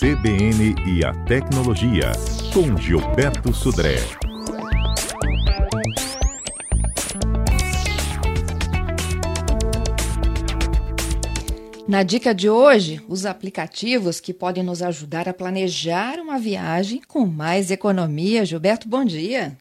CBN e a Tecnologia, com Gilberto Sudré. Na dica de hoje, os aplicativos que podem nos ajudar a planejar uma viagem com mais economia. Gilberto, bom dia.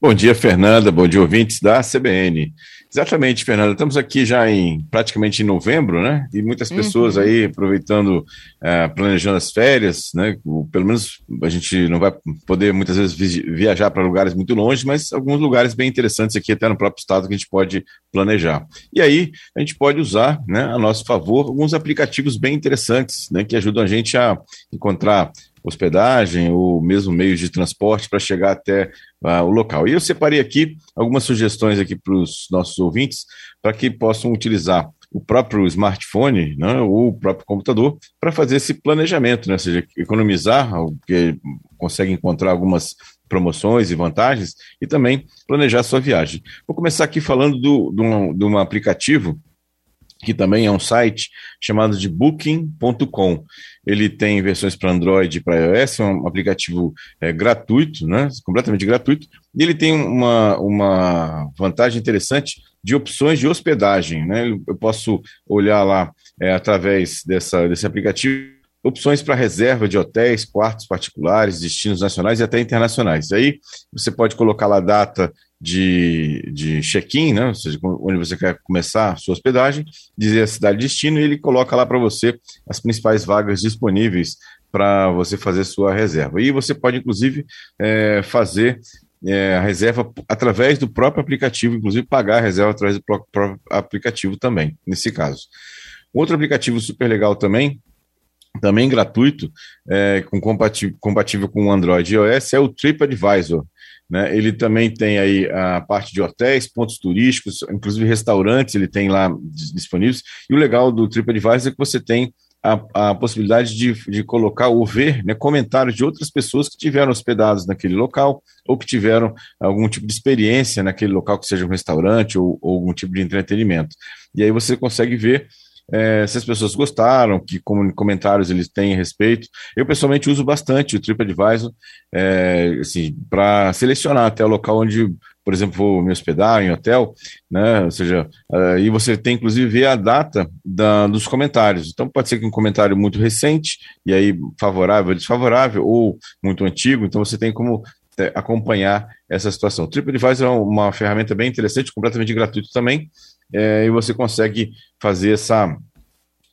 Bom dia, Fernanda. Bom dia, ouvintes da CBN. Exatamente, Fernanda. Estamos aqui já em praticamente em novembro, né? E muitas pessoas uhum. aí aproveitando, uh, planejando as férias, né? Pelo menos a gente não vai poder muitas vezes viajar para lugares muito longe, mas alguns lugares bem interessantes aqui, até no próprio estado, que a gente pode planejar. E aí a gente pode usar, né, a nosso favor, alguns aplicativos bem interessantes, né? Que ajudam a gente a encontrar hospedagem ou mesmo meios de transporte para chegar até uh, o local. E eu separei aqui algumas sugestões aqui para os nossos ouvintes para que possam utilizar o próprio smartphone né, ou o próprio computador para fazer esse planejamento, né, ou seja, economizar, porque consegue encontrar algumas promoções e vantagens e também planejar sua viagem. Vou começar aqui falando do, um, de um aplicativo que também é um site chamado de Booking.com. Ele tem versões para Android e para iOS, é um aplicativo é, gratuito, né, completamente gratuito, e ele tem uma, uma vantagem interessante de opções de hospedagem. Né? Eu posso olhar lá é, através dessa, desse aplicativo opções para reserva de hotéis, quartos particulares, destinos nacionais e até internacionais. Aí você pode colocar lá a data de, de check-in, né? ou seja, onde você quer começar a sua hospedagem, dizer a cidade de destino e ele coloca lá para você as principais vagas disponíveis para você fazer sua reserva. E você pode, inclusive, é, fazer é, a reserva através do próprio aplicativo, inclusive pagar a reserva através do próprio aplicativo também, nesse caso. Outro aplicativo super legal também também gratuito, é, com compatível, compatível com Android e iOS, é o TripAdvisor. Né? Ele também tem aí a parte de hotéis, pontos turísticos, inclusive restaurantes, ele tem lá disponíveis. E o legal do TripAdvisor é que você tem a, a possibilidade de, de colocar ou ver né, comentários de outras pessoas que tiveram hospedados naquele local ou que tiveram algum tipo de experiência naquele local, que seja um restaurante ou, ou algum tipo de entretenimento. E aí você consegue ver é, se as pessoas gostaram, que comentários eles têm a respeito. Eu pessoalmente uso bastante o TripAdvisor é, assim, para selecionar até o local onde, por exemplo, vou me hospedar em hotel, né? Ou seja, uh, e você tem inclusive ver a data da, dos comentários. Então pode ser que um comentário muito recente, e aí favorável, desfavorável, ou muito antigo, então você tem como é, acompanhar essa situação. O TripAdvisor é uma ferramenta bem interessante, completamente gratuito também, é, e você consegue fazer essa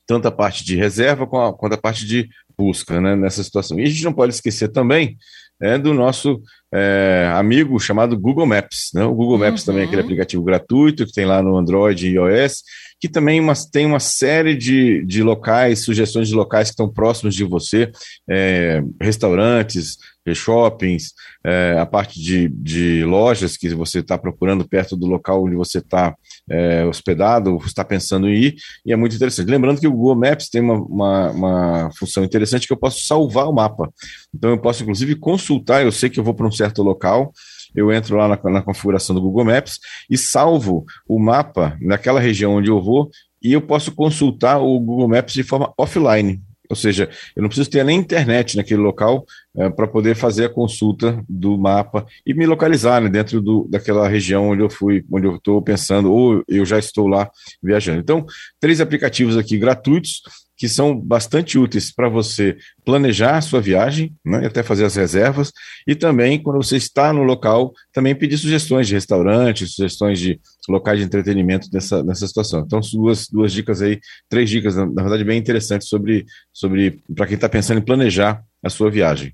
tanto a parte de reserva quanto a parte de busca né, nessa situação. E a gente não pode esquecer também é, do nosso é, amigo chamado Google Maps. Né? O Google Maps uhum. também é aquele aplicativo gratuito que tem lá no Android e iOS, que também uma, tem uma série de, de locais, sugestões de locais que estão próximos de você, é, restaurantes, shoppings, é, a parte de, de lojas que você está procurando perto do local onde você está é, hospedado, está pensando em ir, e é muito interessante. Lembrando que o Google Maps tem uma, uma, uma, função interessante que eu posso salvar o mapa. Então eu posso, inclusive, consultar, eu sei que eu vou para um certo local, eu entro lá na, na configuração do Google Maps e salvo o mapa naquela região onde eu vou, e eu posso consultar o Google Maps de forma offline. Ou seja, eu não preciso ter nem internet naquele local é, para poder fazer a consulta do mapa e me localizar né, dentro do, daquela região onde eu fui, onde eu estou pensando, ou eu já estou lá viajando. Então, três aplicativos aqui gratuitos que são bastante úteis para você planejar a sua viagem, né, até fazer as reservas, e também, quando você está no local, também pedir sugestões de restaurantes, sugestões de locais de entretenimento nessa, nessa situação. Então, duas, duas dicas aí, três dicas, na, verdade, bem interessantes sobre, sobre para quem está pensando em planejar a sua viagem.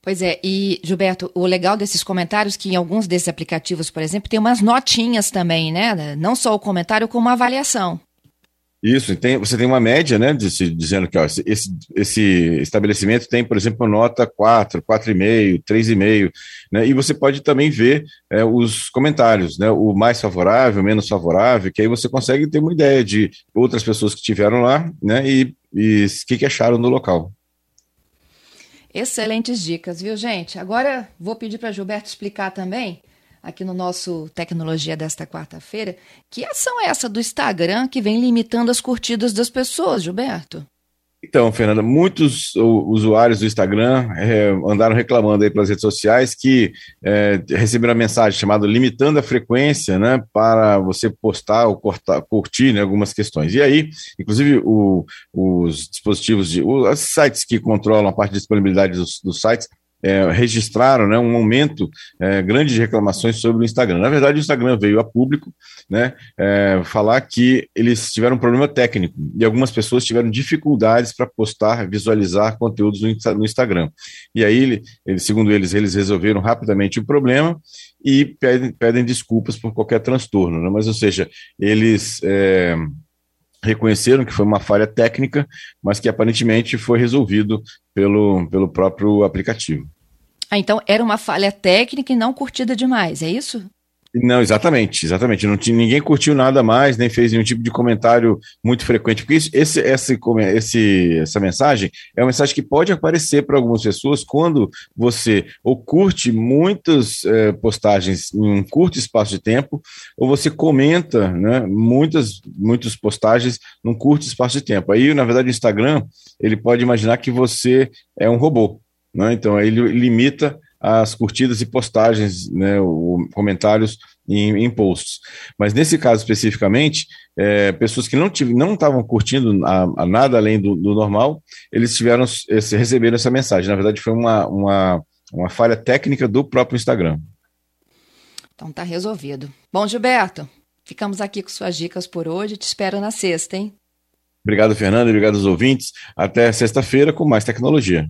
Pois é, e Gilberto, o legal desses comentários que em alguns desses aplicativos, por exemplo, tem umas notinhas também, né? Não só o comentário, como a avaliação. Isso, tem, você tem uma média, né, de, dizendo que ó, esse, esse estabelecimento tem, por exemplo, nota 4, 4,5, 3,5, né, e você pode também ver é, os comentários, né, o mais favorável, menos favorável, que aí você consegue ter uma ideia de outras pessoas que estiveram lá, né, e o que, que acharam do local. Excelentes dicas, viu, gente? Agora vou pedir para Gilberto explicar também aqui no nosso Tecnologia desta quarta-feira. Que ação é essa do Instagram que vem limitando as curtidas das pessoas, Gilberto? Então, Fernanda, muitos usuários do Instagram é, andaram reclamando aí pelas redes sociais que é, receberam a mensagem chamada limitando a frequência, né, para você postar ou cortar, curtir né, algumas questões. E aí, inclusive, o, os dispositivos de, os sites que controlam a parte de disponibilidade dos, dos sites é, registraram né, um aumento é, grande de reclamações sobre o Instagram. Na verdade, o Instagram veio a público né, é, falar que eles tiveram um problema técnico e algumas pessoas tiveram dificuldades para postar, visualizar conteúdos no, no Instagram. E aí, ele, ele, segundo eles, eles resolveram rapidamente o problema e pedem, pedem desculpas por qualquer transtorno. Né? Mas, ou seja, eles é, reconheceram que foi uma falha técnica, mas que aparentemente foi resolvido pelo, pelo próprio aplicativo. Ah, então era uma falha técnica e não curtida demais, é isso? Não, exatamente, exatamente. Não tinha, ninguém curtiu nada mais, nem fez nenhum tipo de comentário muito frequente, porque isso, esse, esse, esse, essa mensagem é uma mensagem que pode aparecer para algumas pessoas quando você ou curte muitas é, postagens em um curto espaço de tempo, ou você comenta né, muitas, muitas postagens num curto espaço de tempo. Aí, na verdade, o Instagram ele pode imaginar que você é um robô. Né? Então, ele limita as curtidas e postagens, né, o, comentários em, em, posts. Mas nesse caso especificamente, é, pessoas que não não estavam curtindo a, a, nada além do, do, normal, eles tiveram esse, receberam essa mensagem. Na verdade, foi uma, uma, uma falha técnica do próprio Instagram. Então tá resolvido. Bom, Gilberto, ficamos aqui com suas dicas por hoje. Te espero na sexta, hein? Obrigado, Fernando. Obrigado aos ouvintes. Até sexta-feira com mais tecnologia.